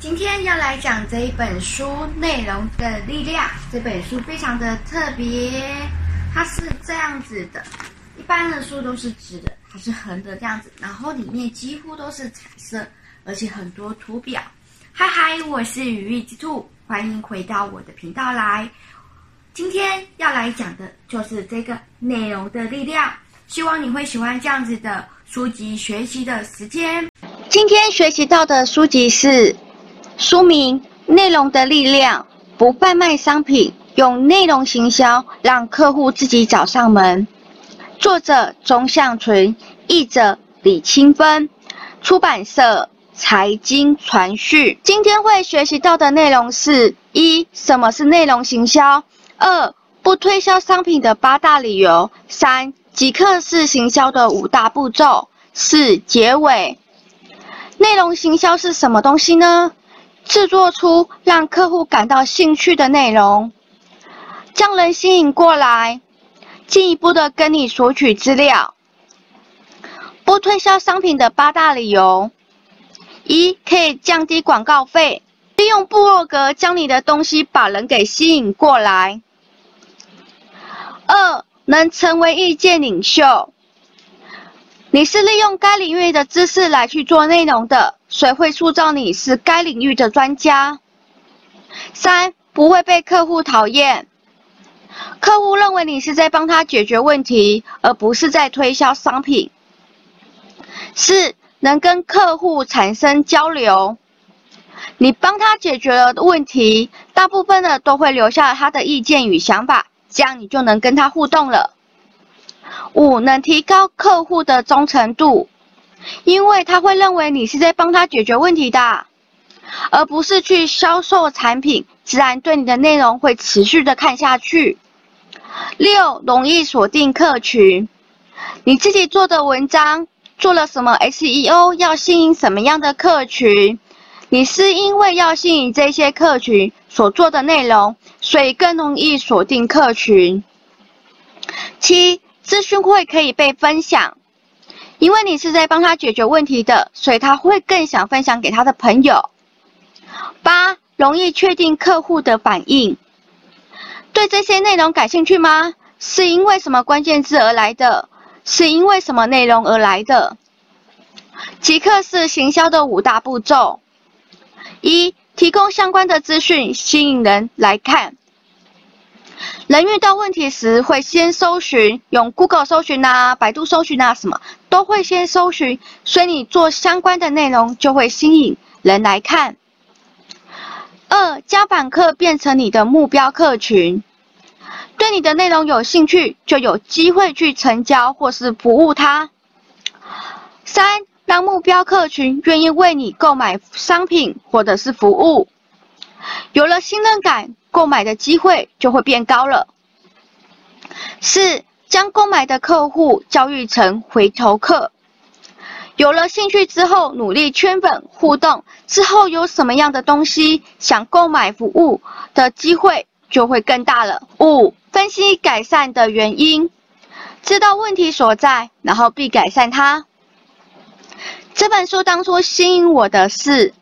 今天要来讲这一本书《内容的力量》。这本书非常的特别，它是这样子的。一般的书都是直的，它是横的这样子，然后里面几乎都是彩色，而且很多图表。嗨嗨，我是羽翼之兔，欢迎回到我的频道来。今天要来讲的就是这个内容的力量，希望你会喜欢这样子的书籍学习的时间。今天学习到的书籍是书名《内容的力量》，不贩卖商品，用内容行销让客户自己找上门。作者钟向纯，译者李清芬，出版社财经传讯。今天会学习到的内容是：一、什么是内容行销？二、不推销商品的八大理由。三、即刻式行销的五大步骤。四、结尾。内容行销是什么东西呢？制作出让客户感到兴趣的内容，将人吸引过来。进一步的跟你索取资料，不推销商品的八大理由：一、可以降低广告费，利用部落格将你的东西把人给吸引过来；二、能成为意见领袖，你是利用该领域的知识来去做内容的，谁会塑造你是该领域的专家；三、不会被客户讨厌。客户认为你是在帮他解决问题，而不是在推销商品。四、能跟客户产生交流，你帮他解决了问题，大部分的都会留下他的意见与想法，这样你就能跟他互动了。五、能提高客户的忠诚度，因为他会认为你是在帮他解决问题的，而不是去销售产品，自然对你的内容会持续的看下去。六、容易锁定客群，你自己做的文章做了什么 SEO，要吸引什么样的客群？你是因为要吸引这些客群所做的内容，所以更容易锁定客群。七、资讯会可以被分享，因为你是在帮他解决问题的，所以他会更想分享给他的朋友。八、容易确定客户的反应。对这些内容感兴趣吗？是因为什么关键字而来的？是因为什么内容而来的？即刻式行销的五大步骤：一、提供相关的资讯，吸引人来看。人遇到问题时会先搜寻，用 Google 搜寻啊，百度搜寻啊，什么都会先搜寻，所以你做相关的内容就会吸引人来看。二、将访客变成你的目标客群，对你的内容有兴趣，就有机会去成交或是服务他。三、让目标客群愿意为你购买商品或者是服务，有了信任感，购买的机会就会变高了。四、将购买的客户教育成回头客。有了兴趣之后，努力圈粉互动之后，有什么样的东西想购买服务的机会就会更大了。五、分析改善的原因，知道问题所在，然后必改善它。这本书当初吸引我的是，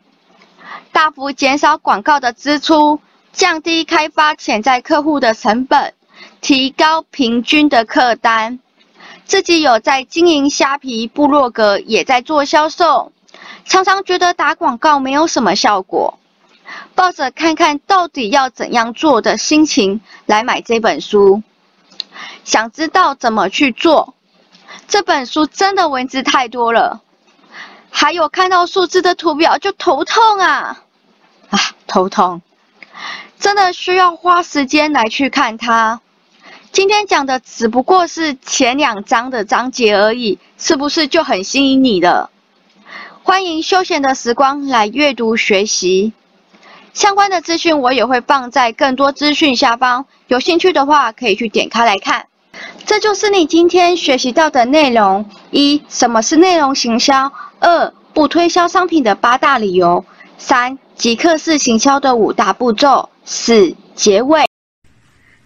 大幅减少广告的支出，降低开发潜在客户的成本，提高平均的客单。自己有在经营虾皮部落格，也在做销售，常常觉得打广告没有什么效果，抱着看看到底要怎样做的心情来买这本书，想知道怎么去做。这本书真的文字太多了，还有看到数字的图表就头痛啊，啊，头痛，真的需要花时间来去看它。今天讲的只不过是前两章的章节而已，是不是就很吸引你了？欢迎休闲的时光来阅读学习，相关的资讯我也会放在更多资讯下方，有兴趣的话可以去点开来看。这就是你今天学习到的内容：一、什么是内容行销；二、不推销商品的八大理由；三、即刻式行销的五大步骤；四、结尾。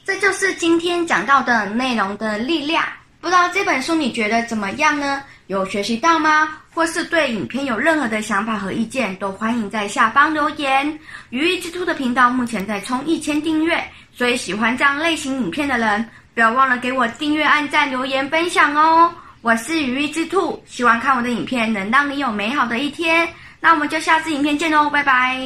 这就是今天讲到的内容的力量。不知道这本书你觉得怎么样呢？有学习到吗？或是对影片有任何的想法和意见，都欢迎在下方留言。羽翼之兔的频道目前在冲一千订阅，所以喜欢这样类型影片的人，不要忘了给我订阅、按赞、留言、分享哦。我是羽翼之兔，希望看我的影片能让你有美好的一天。那我们就下次影片见喽，拜拜。